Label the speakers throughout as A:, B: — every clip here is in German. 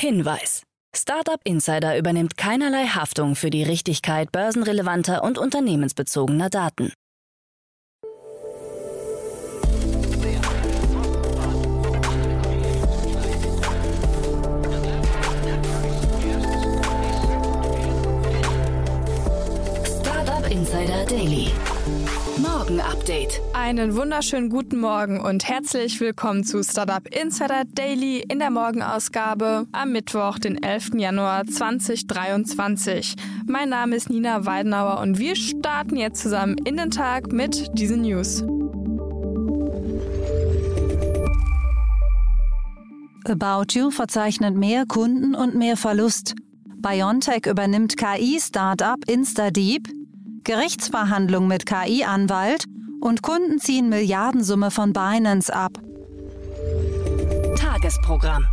A: Hinweis. Startup Insider übernimmt keinerlei Haftung für die Richtigkeit börsenrelevanter und unternehmensbezogener Daten. Insider Daily. Morgen Update.
B: Einen wunderschönen guten Morgen und herzlich willkommen zu Startup Insider Daily in der Morgenausgabe am Mittwoch, den 11. Januar 2023. Mein Name ist Nina Weidenauer und wir starten jetzt zusammen in den Tag mit diesen News.
C: About You verzeichnet mehr Kunden und mehr Verlust. BioNTech übernimmt KI-Startup InstaDeep Gerichtsverhandlung mit KI-Anwalt und Kunden ziehen Milliardensumme von Binance ab.
A: Tagesprogramm.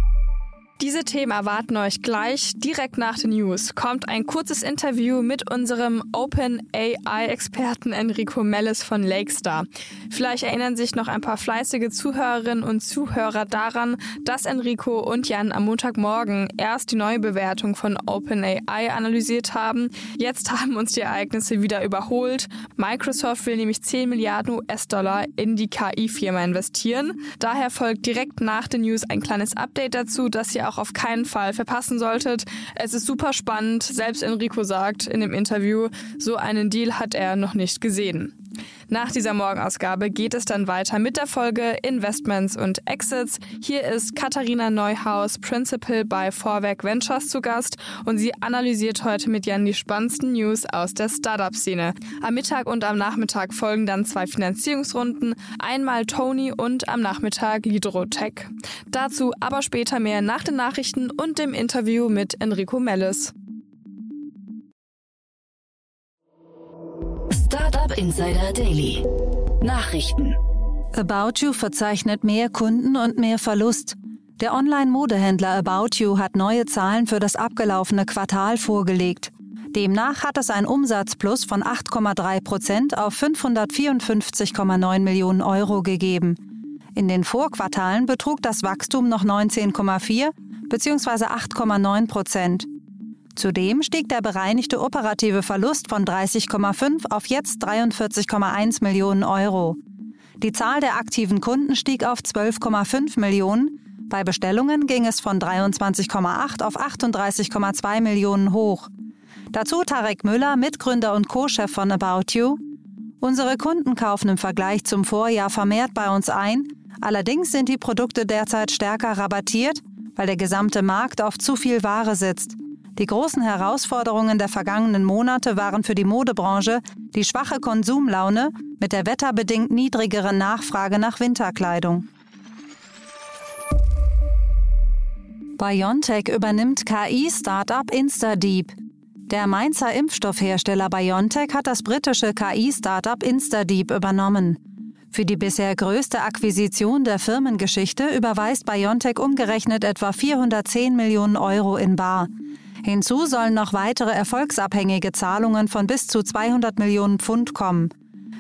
B: Diese Themen erwarten euch gleich. Direkt nach den News kommt ein kurzes Interview mit unserem Open AI-Experten Enrico Mellis von Lakestar. Vielleicht erinnern sich noch ein paar fleißige Zuhörerinnen und Zuhörer daran, dass Enrico und Jan am Montagmorgen erst die neue Bewertung von Open AI analysiert haben. Jetzt haben uns die Ereignisse wieder überholt. Microsoft will nämlich 10 Milliarden US-Dollar in die KI-Firma investieren. Daher folgt direkt nach den News ein kleines Update dazu, dass ihr auch auf keinen Fall verpassen solltet. Es ist super spannend. Selbst Enrico sagt in dem Interview, so einen Deal hat er noch nicht gesehen. Nach dieser Morgenausgabe geht es dann weiter mit der Folge Investments und Exits. Hier ist Katharina Neuhaus, Principal bei Vorwerk Ventures zu Gast und sie analysiert heute mit Jan die spannendsten News aus der Startup-Szene. Am Mittag und am Nachmittag folgen dann zwei Finanzierungsrunden, einmal Tony und am Nachmittag Lidrotech. Dazu aber später mehr nach den Nachrichten und dem Interview mit Enrico Mellis.
A: Startup Insider Daily. Nachrichten.
C: About You verzeichnet mehr Kunden und mehr Verlust. Der Online-Modehändler About You hat neue Zahlen für das abgelaufene Quartal vorgelegt. Demnach hat es ein Umsatzplus von 8,3 Prozent auf 554,9 Millionen Euro gegeben. In den Vorquartalen betrug das Wachstum noch 19,4 bzw. 8,9 Prozent. Zudem stieg der bereinigte operative Verlust von 30,5 auf jetzt 43,1 Millionen Euro. Die Zahl der aktiven Kunden stieg auf 12,5 Millionen. Bei Bestellungen ging es von 23,8 auf 38,2 Millionen hoch. Dazu Tarek Müller, Mitgründer und Co-Chef von About You. Unsere Kunden kaufen im Vergleich zum Vorjahr vermehrt bei uns ein. Allerdings sind die Produkte derzeit stärker rabattiert, weil der gesamte Markt auf zu viel Ware sitzt. Die großen Herausforderungen der vergangenen Monate waren für die Modebranche die schwache Konsumlaune mit der wetterbedingt niedrigeren Nachfrage nach Winterkleidung. BioNTech übernimmt KI-Startup InstaDeep. Der Mainzer Impfstoffhersteller BioNTech hat das britische KI-Startup InstaDeep übernommen. Für die bisher größte Akquisition der Firmengeschichte überweist BioNTech umgerechnet etwa 410 Millionen Euro in Bar. Hinzu sollen noch weitere erfolgsabhängige Zahlungen von bis zu 200 Millionen Pfund kommen.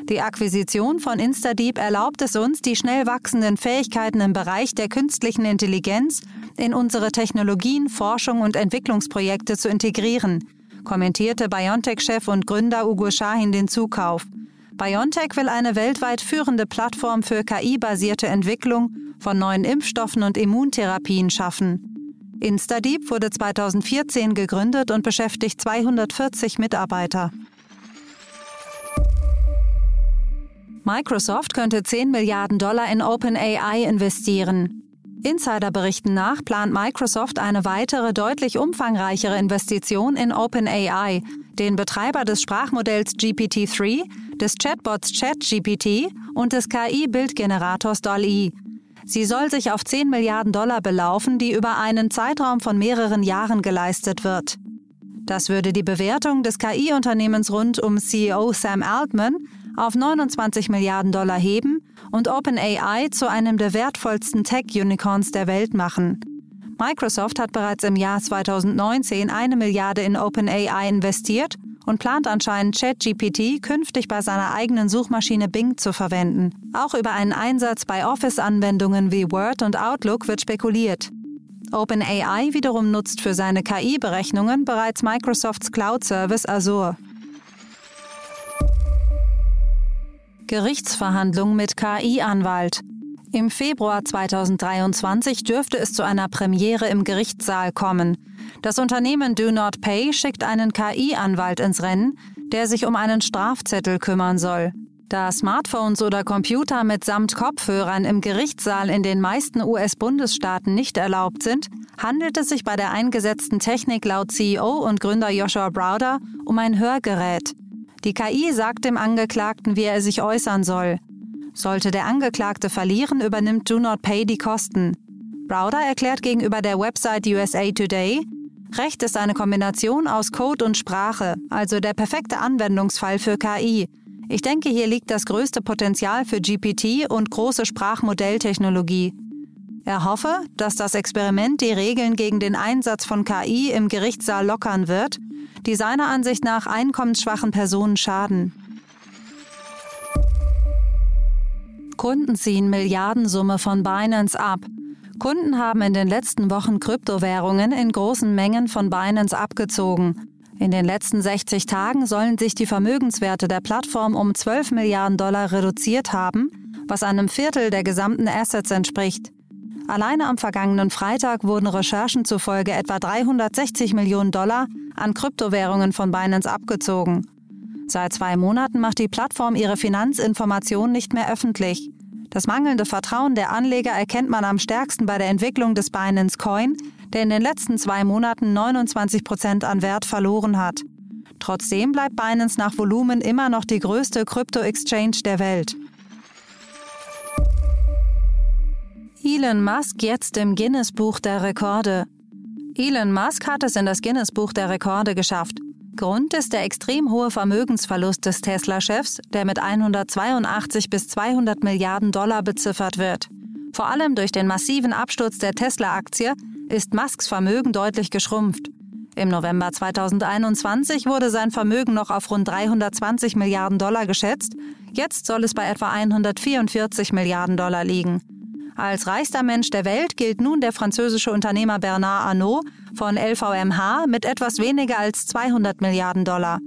C: Die Akquisition von InstaDeep erlaubt es uns, die schnell wachsenden Fähigkeiten im Bereich der künstlichen Intelligenz in unsere Technologien, Forschung und Entwicklungsprojekte zu integrieren, kommentierte BioNTech-Chef und Gründer Ugo Shahin den Zukauf. BioNTech will eine weltweit führende Plattform für KI-basierte Entwicklung von neuen Impfstoffen und Immuntherapien schaffen. InstaDeep wurde 2014 gegründet und beschäftigt 240 Mitarbeiter. Microsoft könnte 10 Milliarden Dollar in OpenAI investieren. Insider berichten nach, plant Microsoft eine weitere, deutlich umfangreichere Investition in OpenAI, den Betreiber des Sprachmodells GPT-3, des Chatbots ChatGPT und des KI-Bildgenerators DALL-E. Sie soll sich auf 10 Milliarden Dollar belaufen, die über einen Zeitraum von mehreren Jahren geleistet wird. Das würde die Bewertung des KI-Unternehmens rund um CEO Sam Altman auf 29 Milliarden Dollar heben und OpenAI zu einem der wertvollsten Tech-Unicorns der Welt machen. Microsoft hat bereits im Jahr 2019 eine Milliarde in OpenAI investiert und plant anscheinend ChatGPT künftig bei seiner eigenen Suchmaschine Bing zu verwenden. Auch über einen Einsatz bei Office-Anwendungen wie Word und Outlook wird spekuliert. OpenAI wiederum nutzt für seine KI-Berechnungen bereits Microsofts Cloud-Service Azure. Gerichtsverhandlung mit KI-Anwalt. Im Februar 2023 dürfte es zu einer Premiere im Gerichtssaal kommen. Das Unternehmen Do Not Pay schickt einen KI-Anwalt ins Rennen, der sich um einen Strafzettel kümmern soll. Da Smartphones oder Computer mitsamt Kopfhörern im Gerichtssaal in den meisten US-Bundesstaaten nicht erlaubt sind, handelt es sich bei der eingesetzten Technik laut CEO und Gründer Joshua Browder um ein Hörgerät. Die KI sagt dem Angeklagten, wie er sich äußern soll. Sollte der Angeklagte verlieren, übernimmt Do Not Pay die Kosten. Browder erklärt gegenüber der Website USA Today, Recht ist eine Kombination aus Code und Sprache, also der perfekte Anwendungsfall für KI. Ich denke, hier liegt das größte Potenzial für GPT und große Sprachmodelltechnologie. Er hoffe, dass das Experiment die Regeln gegen den Einsatz von KI im Gerichtssaal lockern wird, die seiner Ansicht nach einkommensschwachen Personen schaden. Kunden ziehen Milliardensumme von Binance ab. Kunden haben in den letzten Wochen Kryptowährungen in großen Mengen von Binance abgezogen. In den letzten 60 Tagen sollen sich die Vermögenswerte der Plattform um 12 Milliarden Dollar reduziert haben, was einem Viertel der gesamten Assets entspricht. Alleine am vergangenen Freitag wurden Recherchen zufolge etwa 360 Millionen Dollar an Kryptowährungen von Binance abgezogen. Seit zwei Monaten macht die Plattform ihre Finanzinformationen nicht mehr öffentlich. Das mangelnde Vertrauen der Anleger erkennt man am stärksten bei der Entwicklung des Binance Coin, der in den letzten zwei Monaten 29 Prozent an Wert verloren hat. Trotzdem bleibt Binance nach Volumen immer noch die größte Krypto-Exchange der Welt. Elon Musk jetzt im Guinness-Buch der Rekorde. Elon Musk hat es in das Guinness-Buch der Rekorde geschafft. Grund ist der extrem hohe Vermögensverlust des Tesla-Chefs, der mit 182 bis 200 Milliarden Dollar beziffert wird. Vor allem durch den massiven Absturz der Tesla-Aktie ist Musks Vermögen deutlich geschrumpft. Im November 2021 wurde sein Vermögen noch auf rund 320 Milliarden Dollar geschätzt, jetzt soll es bei etwa 144 Milliarden Dollar liegen. Als reichster Mensch der Welt gilt nun der französische Unternehmer Bernard Arnault von LVMH mit etwas weniger als 200 Milliarden Dollar.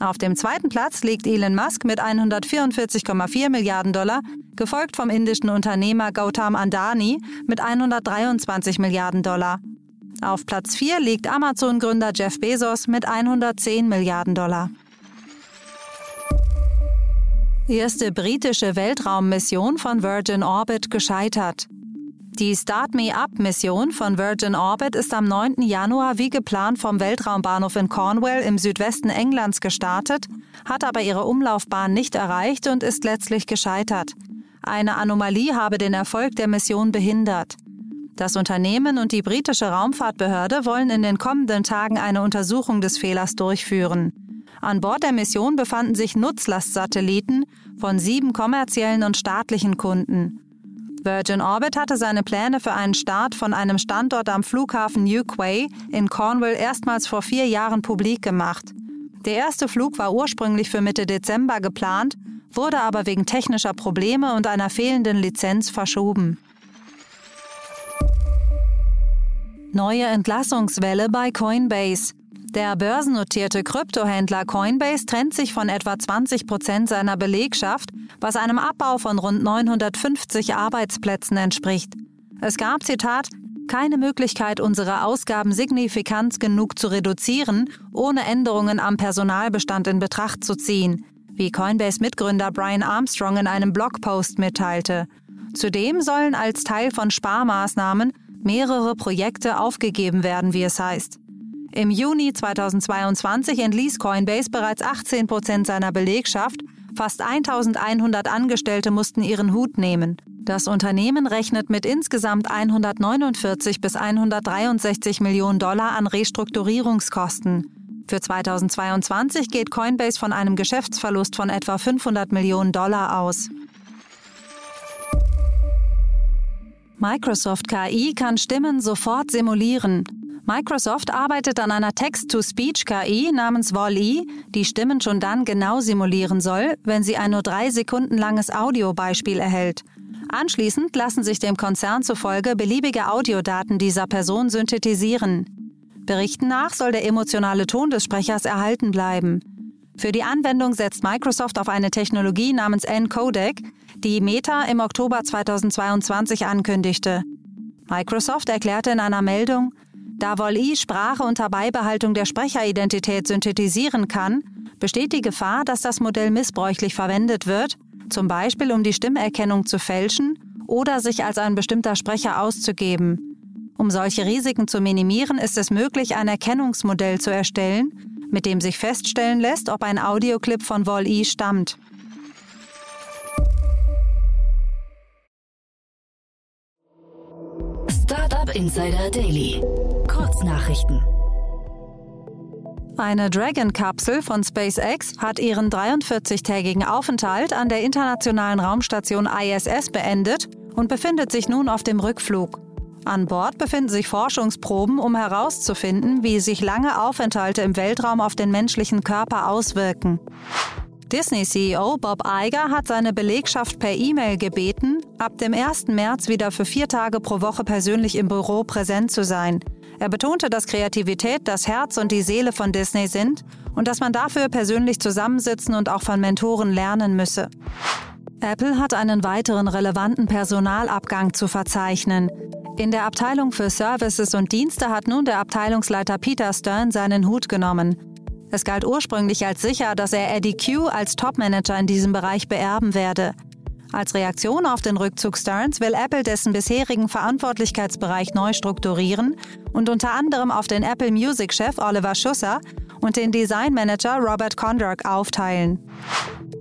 C: Auf dem zweiten Platz liegt Elon Musk mit 144,4 Milliarden Dollar, gefolgt vom indischen Unternehmer Gautam Andani mit 123 Milliarden Dollar. Auf Platz 4 liegt Amazon-Gründer Jeff Bezos mit 110 Milliarden Dollar. Erste britische Weltraummission von Virgin Orbit gescheitert. Die Start Me Up-Mission von Virgin Orbit ist am 9. Januar wie geplant vom Weltraumbahnhof in Cornwall im Südwesten Englands gestartet, hat aber ihre Umlaufbahn nicht erreicht und ist letztlich gescheitert. Eine Anomalie habe den Erfolg der Mission behindert. Das Unternehmen und die britische Raumfahrtbehörde wollen in den kommenden Tagen eine Untersuchung des Fehlers durchführen. An Bord der Mission befanden sich Nutzlastsatelliten von sieben kommerziellen und staatlichen Kunden. Virgin Orbit hatte seine Pläne für einen Start von einem Standort am Flughafen New Quay in Cornwall erstmals vor vier Jahren publik gemacht. Der erste Flug war ursprünglich für Mitte Dezember geplant, wurde aber wegen technischer Probleme und einer fehlenden Lizenz verschoben. Neue Entlassungswelle bei Coinbase. Der börsennotierte Kryptohändler Coinbase trennt sich von etwa 20 Prozent seiner Belegschaft, was einem Abbau von rund 950 Arbeitsplätzen entspricht. Es gab, Zitat, keine Möglichkeit, unsere Ausgaben signifikant genug zu reduzieren, ohne Änderungen am Personalbestand in Betracht zu ziehen, wie Coinbase-Mitgründer Brian Armstrong in einem Blogpost mitteilte. Zudem sollen als Teil von Sparmaßnahmen mehrere Projekte aufgegeben werden, wie es heißt. Im Juni 2022 entließ Coinbase bereits 18 Prozent seiner Belegschaft. Fast 1100 Angestellte mussten ihren Hut nehmen. Das Unternehmen rechnet mit insgesamt 149 bis 163 Millionen Dollar an Restrukturierungskosten. Für 2022 geht Coinbase von einem Geschäftsverlust von etwa 500 Millionen Dollar aus. Microsoft KI kann Stimmen sofort simulieren. Microsoft arbeitet an einer Text-to-Speech-KI namens Wall-E, die Stimmen schon dann genau simulieren soll, wenn sie ein nur drei Sekunden langes Audiobeispiel erhält. Anschließend lassen sich dem Konzern zufolge beliebige Audiodaten dieser Person synthetisieren. Berichten nach soll der emotionale Ton des Sprechers erhalten bleiben. Für die Anwendung setzt Microsoft auf eine Technologie namens N-Codec, die Meta im Oktober 2022 ankündigte. Microsoft erklärte in einer Meldung, da Wall-E Sprache unter Beibehaltung der Sprecheridentität synthetisieren kann, besteht die Gefahr, dass das Modell missbräuchlich verwendet wird, zum Beispiel um die Stimmerkennung zu fälschen oder sich als ein bestimmter Sprecher auszugeben. Um solche Risiken zu minimieren, ist es möglich, ein Erkennungsmodell zu erstellen, mit dem sich feststellen lässt, ob ein Audioclip von Wall-E stammt.
A: Insider Daily. Kurznachrichten.
C: Eine Dragon-Kapsel von SpaceX hat ihren 43-tägigen Aufenthalt an der internationalen Raumstation ISS beendet und befindet sich nun auf dem Rückflug. An Bord befinden sich Forschungsproben, um herauszufinden, wie sich lange Aufenthalte im Weltraum auf den menschlichen Körper auswirken. Disney-CEO Bob Iger hat seine Belegschaft per E-Mail gebeten, ab dem 1. März wieder für vier Tage pro Woche persönlich im Büro präsent zu sein. Er betonte, dass Kreativität das Herz und die Seele von Disney sind und dass man dafür persönlich zusammensitzen und auch von Mentoren lernen müsse. Apple hat einen weiteren relevanten Personalabgang zu verzeichnen. In der Abteilung für Services und Dienste hat nun der Abteilungsleiter Peter Stern seinen Hut genommen. Es galt ursprünglich als sicher, dass er Eddie Q als Topmanager in diesem Bereich beerben werde. Als Reaktion auf den Rückzug Stearns will Apple dessen bisherigen Verantwortlichkeitsbereich neu strukturieren und unter anderem auf den Apple Music-Chef Oliver Schusser und den Designmanager Robert Kondrak aufteilen.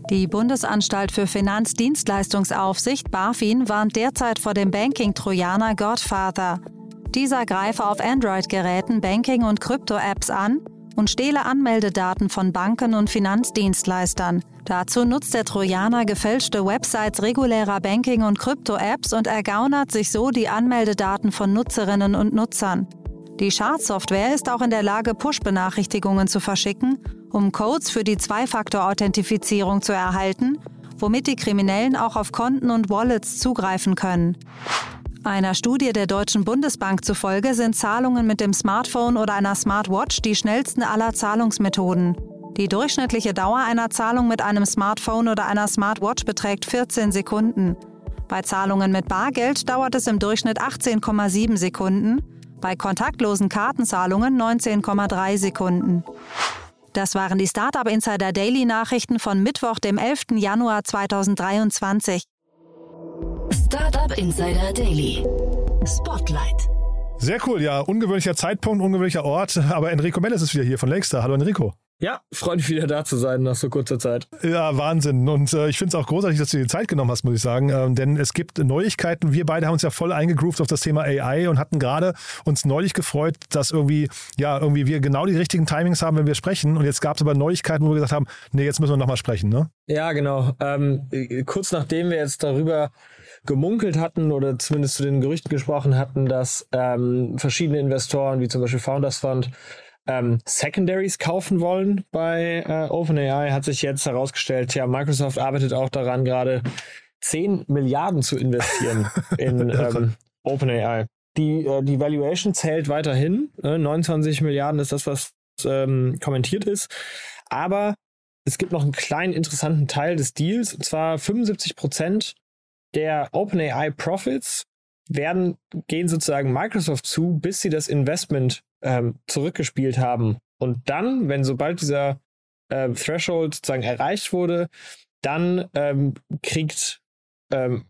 C: Die Bundesanstalt für Finanzdienstleistungsaufsicht BaFin warnt derzeit vor dem Banking-Trojaner Godfather. Dieser greife auf Android-Geräten Banking- und Krypto-Apps an und stehle Anmeldedaten von Banken und Finanzdienstleistern. Dazu nutzt der Trojaner gefälschte Websites regulärer Banking- und Krypto-Apps und ergaunert sich so die Anmeldedaten von Nutzerinnen und Nutzern. Die Schadsoftware ist auch in der Lage, Push-Benachrichtigungen zu verschicken, um Codes für die Zwei-Faktor-Authentifizierung zu erhalten, womit die Kriminellen auch auf Konten und Wallets zugreifen können. Einer Studie der Deutschen Bundesbank zufolge sind Zahlungen mit dem Smartphone oder einer Smartwatch die schnellsten aller Zahlungsmethoden. Die durchschnittliche Dauer einer Zahlung mit einem Smartphone oder einer Smartwatch beträgt 14 Sekunden. Bei Zahlungen mit Bargeld dauert es im Durchschnitt 18,7 Sekunden, bei kontaktlosen Kartenzahlungen 19,3 Sekunden. Das waren die Startup Insider Daily Nachrichten von Mittwoch, dem 11. Januar 2023.
A: Startup Insider Daily. Spotlight.
D: Sehr cool, ja. Ungewöhnlicher Zeitpunkt, ungewöhnlicher Ort. Aber Enrico Mendes ist wieder hier von Lakestar. Hallo Enrico.
E: Ja, freut mich wieder da zu sein nach so kurzer Zeit.
D: Ja, Wahnsinn. Und äh, ich finde es auch großartig, dass du dir die Zeit genommen hast, muss ich sagen. Ähm, denn es gibt Neuigkeiten. Wir beide haben uns ja voll eingegroovt auf das Thema AI und hatten gerade uns neulich gefreut, dass irgendwie, ja, irgendwie wir genau die richtigen Timings haben, wenn wir sprechen. Und jetzt gab es aber Neuigkeiten, wo wir gesagt haben, nee, jetzt müssen wir nochmal sprechen, ne?
E: Ja, genau. Ähm, kurz nachdem wir jetzt darüber gemunkelt hatten oder zumindest zu den Gerüchten gesprochen hatten, dass ähm, verschiedene Investoren, wie zum Beispiel Founders Fund, ähm, Secondaries kaufen wollen bei äh, OpenAI, hat sich jetzt herausgestellt, ja, Microsoft arbeitet auch daran, gerade 10 Milliarden zu investieren in ähm, OpenAI. Die, äh, die Valuation zählt weiterhin. Äh, 29 Milliarden ist das, was ähm, kommentiert ist. Aber es gibt noch einen kleinen interessanten Teil des Deals, und zwar 75 Prozent der OpenAI Profits werden, gehen sozusagen Microsoft zu, bis sie das Investment ähm, zurückgespielt haben. Und dann, wenn sobald dieser äh, Threshold sozusagen erreicht wurde, dann ähm, kriegt ähm,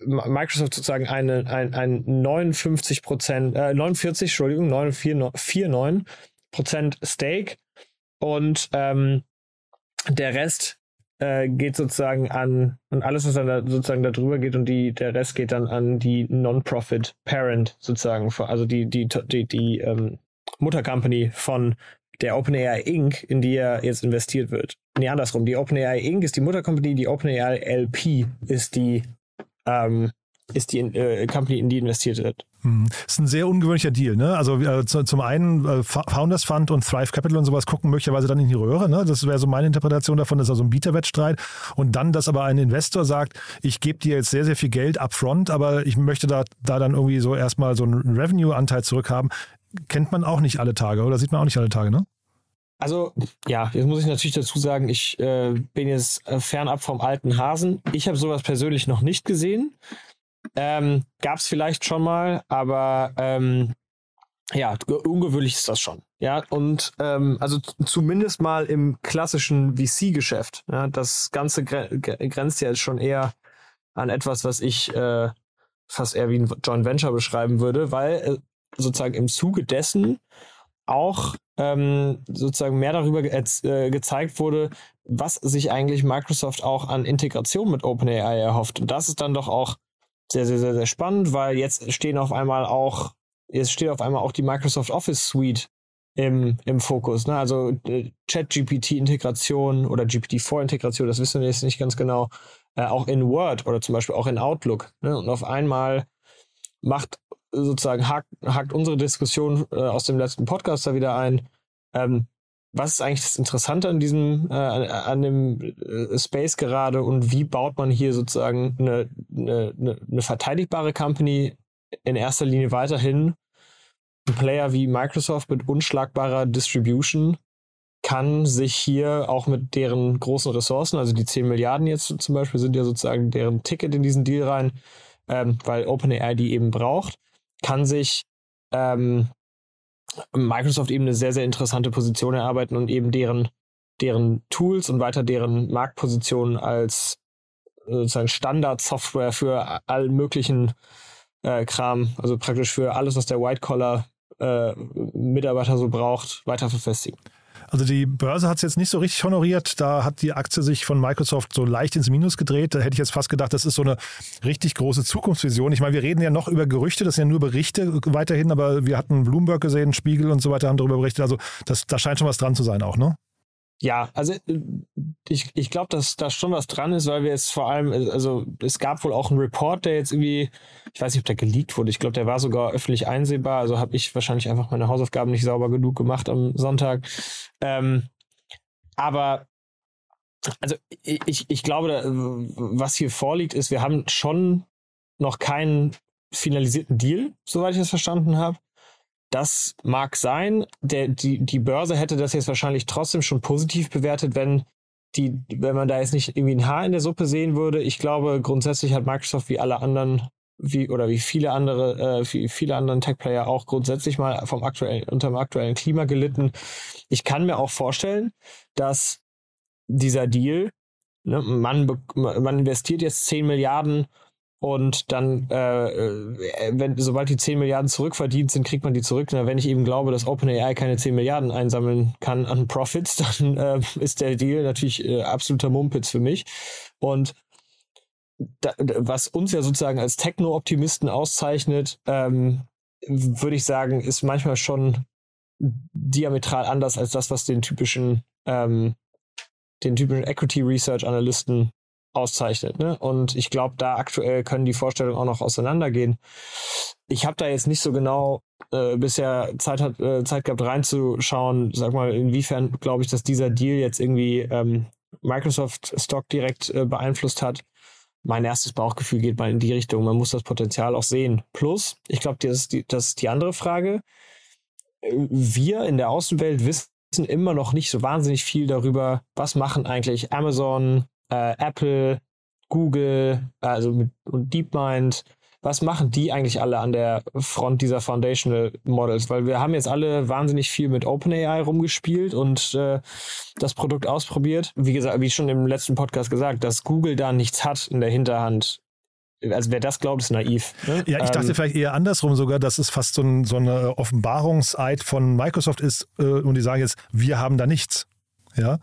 E: Microsoft sozusagen eine, ein, ein 59 Prozent, äh, 49, Entschuldigung, 49 Prozent Stake und ähm, der Rest äh, geht sozusagen an, und alles, was dann da sozusagen da drüber geht und die, der Rest geht dann an die Non-Profit Parent sozusagen, also die, die, die, die ähm, Muttercompany von der OpenAI Inc., in die er jetzt investiert wird. Nee, andersrum. Die OpenAI Inc. ist die Muttercompany, die OpenAI LP ist die, ähm, ist die äh, Company, in die investiert wird.
D: Mhm. Das ist ein sehr ungewöhnlicher Deal. Ne? Also äh, zum einen äh, Founders Fund und Thrive Capital und sowas gucken möglicherweise dann in die Röhre. Ne? Das wäre so meine Interpretation davon. Das ist also ein Bieterwettstreit. Und dann, dass aber ein Investor sagt, ich gebe dir jetzt sehr, sehr viel Geld upfront, aber ich möchte da, da dann irgendwie so erstmal so einen Revenue-Anteil zurückhaben, kennt man auch nicht alle Tage oder sieht man auch nicht alle Tage, ne?
E: Also, ja, jetzt muss ich natürlich dazu sagen, ich äh, bin jetzt äh, fernab vom alten Hasen. Ich habe sowas persönlich noch nicht gesehen. Ähm, Gab es vielleicht schon mal, aber ähm, ja, ungewöhnlich ist das schon. Ja, und ähm, also zumindest mal im klassischen VC-Geschäft. Ja, das Ganze gre grenzt ja schon eher an etwas, was ich äh, fast eher wie ein Joint Venture beschreiben würde, weil äh, sozusagen im Zuge dessen auch ähm, sozusagen mehr darüber ge äh, gezeigt wurde, was sich eigentlich Microsoft auch an Integration mit OpenAI erhofft. Und das ist dann doch auch sehr, sehr, sehr, sehr spannend, weil jetzt stehen auf einmal auch, jetzt steht auf einmal auch die Microsoft Office Suite im, im Fokus. Ne? Also äh, Chat-GPT-Integration oder GPT-4-Integration, das wissen wir jetzt nicht ganz genau, äh, auch in Word oder zum Beispiel auch in Outlook. Ne? Und auf einmal macht sozusagen, hakt, hakt unsere Diskussion äh, aus dem letzten Podcast da wieder ein. Ähm, was ist eigentlich das Interessante an diesem, äh, an dem äh, Space gerade und wie baut man hier sozusagen eine, eine, eine verteidigbare Company in erster Linie weiterhin? Ein Player wie Microsoft mit unschlagbarer Distribution kann sich hier auch mit deren großen Ressourcen, also die 10 Milliarden jetzt zum Beispiel sind ja sozusagen deren Ticket in diesen Deal rein, ähm, weil OpenAI die eben braucht, kann sich ähm, Microsoft eben eine sehr, sehr interessante Position erarbeiten und eben deren, deren Tools und weiter deren Marktposition als sozusagen Standardsoftware für allen möglichen äh, Kram, also praktisch für alles, was der White-Collar-Mitarbeiter äh, so braucht, weiter verfestigen.
D: Also die Börse hat es jetzt nicht so richtig honoriert. Da hat die Aktie sich von Microsoft so leicht ins Minus gedreht. Da hätte ich jetzt fast gedacht, das ist so eine richtig große Zukunftsvision. Ich meine, wir reden ja noch über Gerüchte, das sind ja nur Berichte weiterhin, aber wir hatten Bloomberg gesehen, Spiegel und so weiter haben darüber berichtet. Also das, da scheint schon was dran zu sein auch, ne?
E: Ja, also äh, ich, ich glaube, dass da schon was dran ist, weil wir jetzt vor allem, äh, also es gab wohl auch einen Report, der jetzt irgendwie, ich weiß nicht, ob der geleakt wurde, ich glaube, der war sogar öffentlich einsehbar, also habe ich wahrscheinlich einfach meine Hausaufgaben nicht sauber genug gemacht am Sonntag. Ähm, aber also ich, ich glaube, was hier vorliegt, ist, wir haben schon noch keinen finalisierten Deal, soweit ich das verstanden habe. Das mag sein. Der, die, die Börse hätte das jetzt wahrscheinlich trotzdem schon positiv bewertet, wenn die, wenn man da jetzt nicht irgendwie ein Haar in der Suppe sehen würde. Ich glaube, grundsätzlich hat Microsoft wie alle anderen, wie, oder wie viele andere, äh, wie viele anderen Tech-Player auch grundsätzlich mal vom aktuellen, unter dem aktuellen Klima gelitten. Ich kann mir auch vorstellen, dass dieser Deal, ne, man, man investiert jetzt 10 Milliarden und dann, äh, äh, wenn, sobald die 10 Milliarden zurückverdient sind, kriegt man die zurück. Na, wenn ich eben glaube, dass OpenAI keine 10 Milliarden einsammeln kann an Profits, dann äh, ist der Deal natürlich äh, absoluter Mumpitz für mich. Und da, was uns ja sozusagen als Techno-Optimisten auszeichnet, ähm, würde ich sagen, ist manchmal schon diametral anders als das, was den typischen, ähm, den typischen Equity Research Analysten auszeichnet. Ne? Und ich glaube, da aktuell können die Vorstellungen auch noch auseinandergehen. Ich habe da jetzt nicht so genau äh, bisher Zeit, hat, äh, Zeit gehabt reinzuschauen, sag mal, inwiefern glaube ich, dass dieser Deal jetzt irgendwie ähm, Microsoft Stock direkt äh, beeinflusst hat. Mein erstes Bauchgefühl geht mal in die Richtung. Man muss das Potenzial auch sehen. Plus, ich glaube, das, das ist die andere Frage. Wir in der Außenwelt wissen immer noch nicht so wahnsinnig viel darüber, was machen eigentlich Amazon, äh, Apple, Google, also mit und DeepMind, was machen die eigentlich alle an der Front dieser Foundational Models? Weil wir haben jetzt alle wahnsinnig viel mit OpenAI rumgespielt und äh, das Produkt ausprobiert. Wie gesagt, wie schon im letzten Podcast gesagt, dass Google da nichts hat in der Hinterhand. Also wer das glaubt, ist naiv.
D: Ne? Ja, ich dachte ähm, vielleicht eher andersrum sogar, dass es fast so, ein, so eine Offenbarungseid von Microsoft ist äh, und die sagen jetzt, wir haben da nichts. Ja.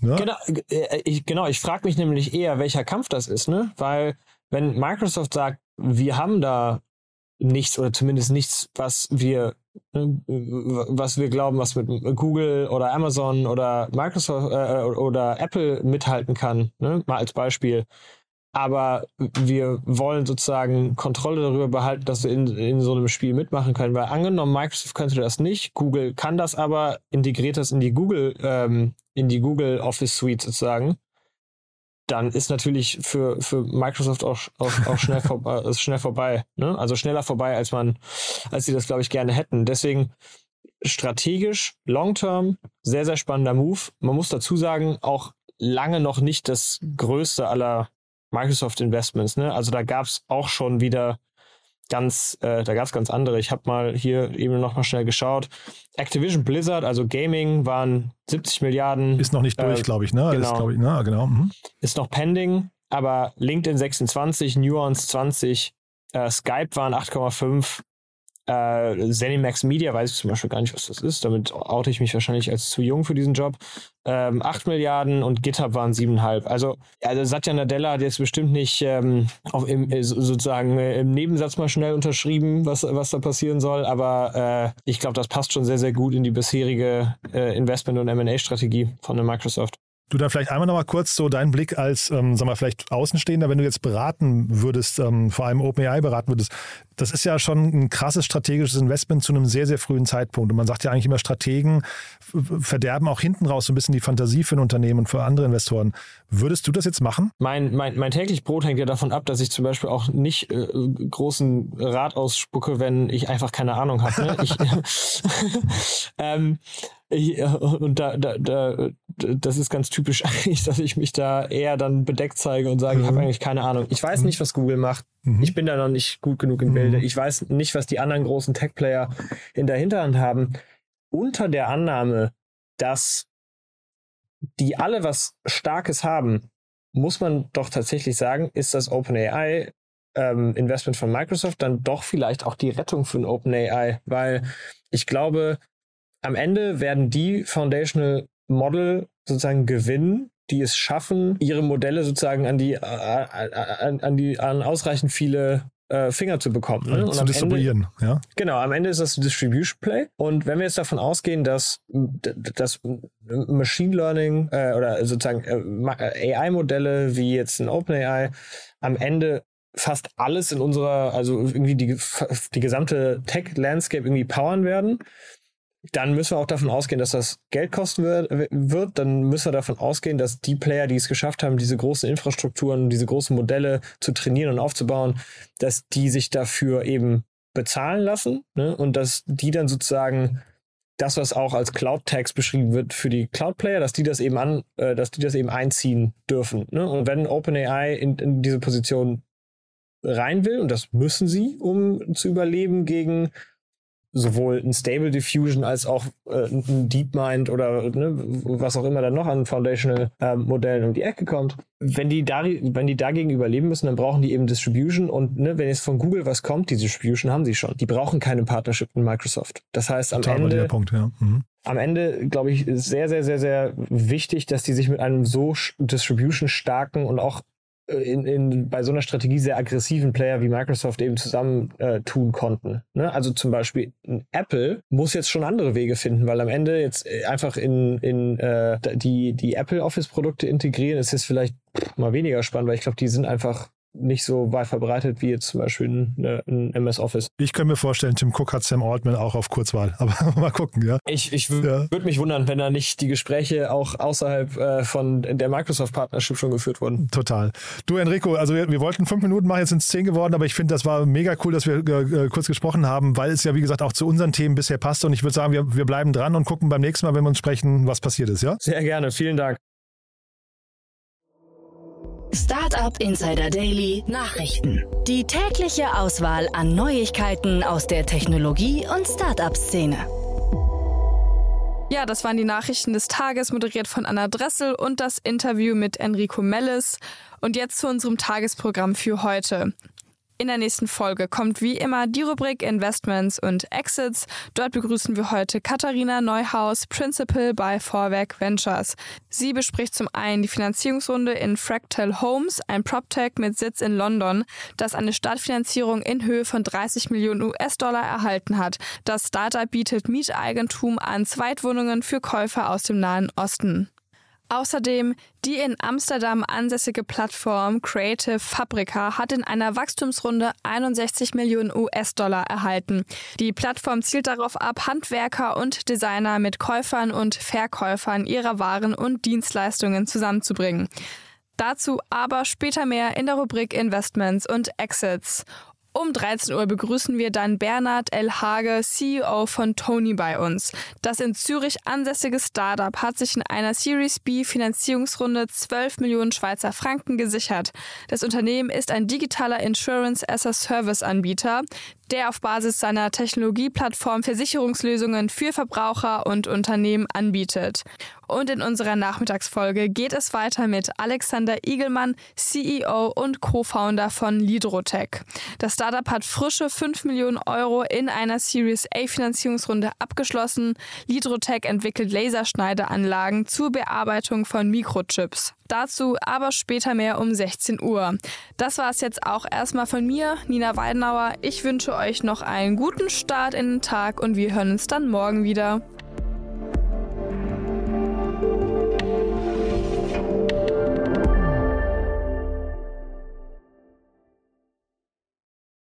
E: Ne? Genau, äh, ich, genau, ich frage mich nämlich eher, welcher Kampf das ist, ne? Weil wenn Microsoft sagt, wir haben da nichts oder zumindest nichts, was wir ne, was wir glauben, was mit Google oder Amazon oder Microsoft äh, oder Apple mithalten kann, ne? mal als Beispiel, aber wir wollen sozusagen Kontrolle darüber behalten, dass wir in, in so einem Spiel mitmachen können, weil angenommen, Microsoft könnte das nicht, Google kann das aber, integriert das in die Google, ähm, in die Google Office Suite sozusagen, dann ist natürlich für, für Microsoft auch, auch, auch schnell, vor, äh, schnell vorbei. Ne? Also schneller vorbei, als man, als sie das, glaube ich, gerne hätten. Deswegen strategisch, long-term, sehr, sehr spannender Move. Man muss dazu sagen, auch lange noch nicht das größte aller Microsoft Investments. Ne? Also da gab es auch schon wieder ganz, äh, da gab es ganz andere. Ich habe mal hier eben noch mal schnell geschaut. Activision Blizzard, also Gaming, waren 70 Milliarden.
D: Ist noch nicht durch, äh, glaube ich, ne?
E: Genau.
D: Ist, ich, ne? genau. Mhm.
E: Ist noch pending, aber LinkedIn 26, Nuance 20, äh, Skype waren 8,5, äh, Zenimax Media weiß ich zum Beispiel gar nicht, was das ist. Damit oute ich mich wahrscheinlich als zu jung für diesen Job. Ähm, 8 Milliarden und GitHub waren 7,5. Also, also Satya Nadella hat jetzt bestimmt nicht ähm, auf im, äh, sozusagen äh, im Nebensatz mal schnell unterschrieben, was, was da passieren soll. Aber äh, ich glaube, das passt schon sehr, sehr gut in die bisherige äh, Investment- und MA-Strategie von der Microsoft.
D: Du da vielleicht einmal noch mal kurz so deinen Blick als, ähm, sag mal, vielleicht Außenstehender, wenn du jetzt beraten würdest, ähm, vor allem OpenAI beraten würdest, das ist ja schon ein krasses strategisches Investment zu einem sehr, sehr frühen Zeitpunkt. Und man sagt ja eigentlich immer, Strategen verderben auch hinten raus so ein bisschen die Fantasie für ein Unternehmen und für andere Investoren. Würdest du das jetzt machen?
E: Mein, mein, mein täglich Brot hängt ja davon ab, dass ich zum Beispiel auch nicht äh, großen Rat ausspucke, wenn ich einfach keine Ahnung habe. Ne? Ich, ähm, ich, und da, da, da, das ist ganz typisch eigentlich, dass ich mich da eher dann bedeckt zeige und sage, mhm. ich habe eigentlich keine Ahnung. Ich weiß mhm. nicht, was Google macht. Mhm. Ich bin da noch nicht gut genug im Bilde. Mhm. Ich weiß nicht, was die anderen großen Tech-Player in der Hinterhand haben. Unter der Annahme, dass die alle was Starkes haben, muss man doch tatsächlich sagen, ist das OpenAI ähm, Investment von Microsoft dann doch vielleicht auch die Rettung für ein OpenAI, weil ich glaube, am Ende werden die Foundational Model sozusagen gewinnen, die es schaffen, ihre Modelle sozusagen an die, an, an die, an ausreichend viele äh, Finger zu bekommen. Ne?
D: Und zu distribuieren,
E: Ende,
D: ja.
E: Genau, am Ende ist das Distribution Play. Und wenn wir jetzt davon ausgehen, dass das Machine Learning äh, oder sozusagen äh, AI-Modelle wie jetzt ein OpenAI am Ende fast alles in unserer, also irgendwie die, die gesamte Tech-Landscape irgendwie powern werden, dann müssen wir auch davon ausgehen, dass das Geld kosten wird. Dann müssen wir davon ausgehen, dass die Player, die es geschafft haben, diese großen Infrastrukturen, diese großen Modelle zu trainieren und aufzubauen, dass die sich dafür eben bezahlen lassen ne? und dass die dann sozusagen das, was auch als Cloud-Tax beschrieben wird für die Cloud-Player, dass die das eben an, äh, dass die das eben einziehen dürfen. Ne? Und wenn OpenAI in, in diese Position rein will, und das müssen sie, um zu überleben gegen sowohl ein Stable Diffusion als auch äh, ein DeepMind oder ne, was auch immer dann noch an Foundational äh, Modellen um die Ecke kommt. Wenn die, da, wenn die dagegen überleben müssen, dann brauchen die eben Distribution und ne, wenn jetzt von Google was kommt, die Distribution haben sie schon. Die brauchen keine Partnership mit Microsoft. Das heißt, am Total Ende,
D: Punkt, ja. mhm.
E: am Ende, glaube ich, ist sehr, sehr, sehr, sehr wichtig, dass die sich mit einem so Distribution starken und auch in, in, bei so einer Strategie sehr aggressiven Player wie Microsoft eben zusammen äh, tun konnten. Ne? Also zum Beispiel Apple muss jetzt schon andere Wege finden, weil am Ende jetzt äh, einfach in, in äh, die, die Apple Office-Produkte integrieren, ist jetzt vielleicht mal weniger spannend, weil ich glaube, die sind einfach nicht so weit verbreitet wie jetzt zum Beispiel ein, ein MS Office.
D: Ich könnte mir vorstellen, Tim Cook hat Sam Altman auch auf Kurzwahl, aber mal gucken, ja.
E: Ich, ich ja. würde mich wundern, wenn da nicht die Gespräche auch außerhalb äh, von der Microsoft-Partnership schon geführt wurden.
D: Total. Du, Enrico, also wir, wir wollten fünf Minuten machen, jetzt sind es zehn geworden, aber ich finde, das war mega cool, dass wir äh, kurz gesprochen haben, weil es ja, wie gesagt, auch zu unseren Themen bisher passt und ich würde sagen, wir, wir bleiben dran und gucken beim nächsten Mal, wenn wir uns sprechen, was passiert ist, ja?
E: Sehr gerne, vielen Dank.
A: Startup Insider Daily Nachrichten. Die tägliche Auswahl an Neuigkeiten aus der Technologie- und Startup-Szene.
B: Ja, das waren die Nachrichten des Tages, moderiert von Anna Dressel und das Interview mit Enrico Mellis. Und jetzt zu unserem Tagesprogramm für heute. In der nächsten Folge kommt wie immer die Rubrik Investments und Exits. Dort begrüßen wir heute Katharina Neuhaus, Principal bei Vorwerk Ventures. Sie bespricht zum einen die Finanzierungsrunde in Fractal Homes, ein PropTech mit Sitz in London, das eine Startfinanzierung in Höhe von 30 Millionen US-Dollar erhalten hat. Das Startup bietet Mieteigentum an Zweitwohnungen für Käufer aus dem Nahen Osten. Außerdem die in Amsterdam ansässige Plattform Creative Fabrica hat in einer Wachstumsrunde 61 Millionen US-Dollar erhalten. Die Plattform zielt darauf ab, Handwerker und Designer mit Käufern und Verkäufern ihrer Waren und Dienstleistungen zusammenzubringen. Dazu aber später mehr in der Rubrik Investments und Exits. Um 13 Uhr begrüßen wir dann Bernhard L. Hage, CEO von Tony bei uns. Das in Zürich ansässige Startup hat sich in einer Series B Finanzierungsrunde 12 Millionen Schweizer Franken gesichert. Das Unternehmen ist ein digitaler Insurance as a Service Anbieter, der auf Basis seiner Technologieplattform Versicherungslösungen für Verbraucher und Unternehmen anbietet. Und in unserer Nachmittagsfolge geht es weiter mit Alexander Igelmann, CEO und Co-Founder von Lidrotech. Das Startup hat frische 5 Millionen Euro in einer Series A Finanzierungsrunde abgeschlossen. Lidrotech entwickelt Laserschneideanlagen zur Bearbeitung von Mikrochips. Dazu aber später mehr um 16 Uhr. Das war es jetzt auch erstmal von mir, Nina Weidenauer. Ich wünsche euch noch einen guten Start in den Tag und wir hören uns dann morgen wieder.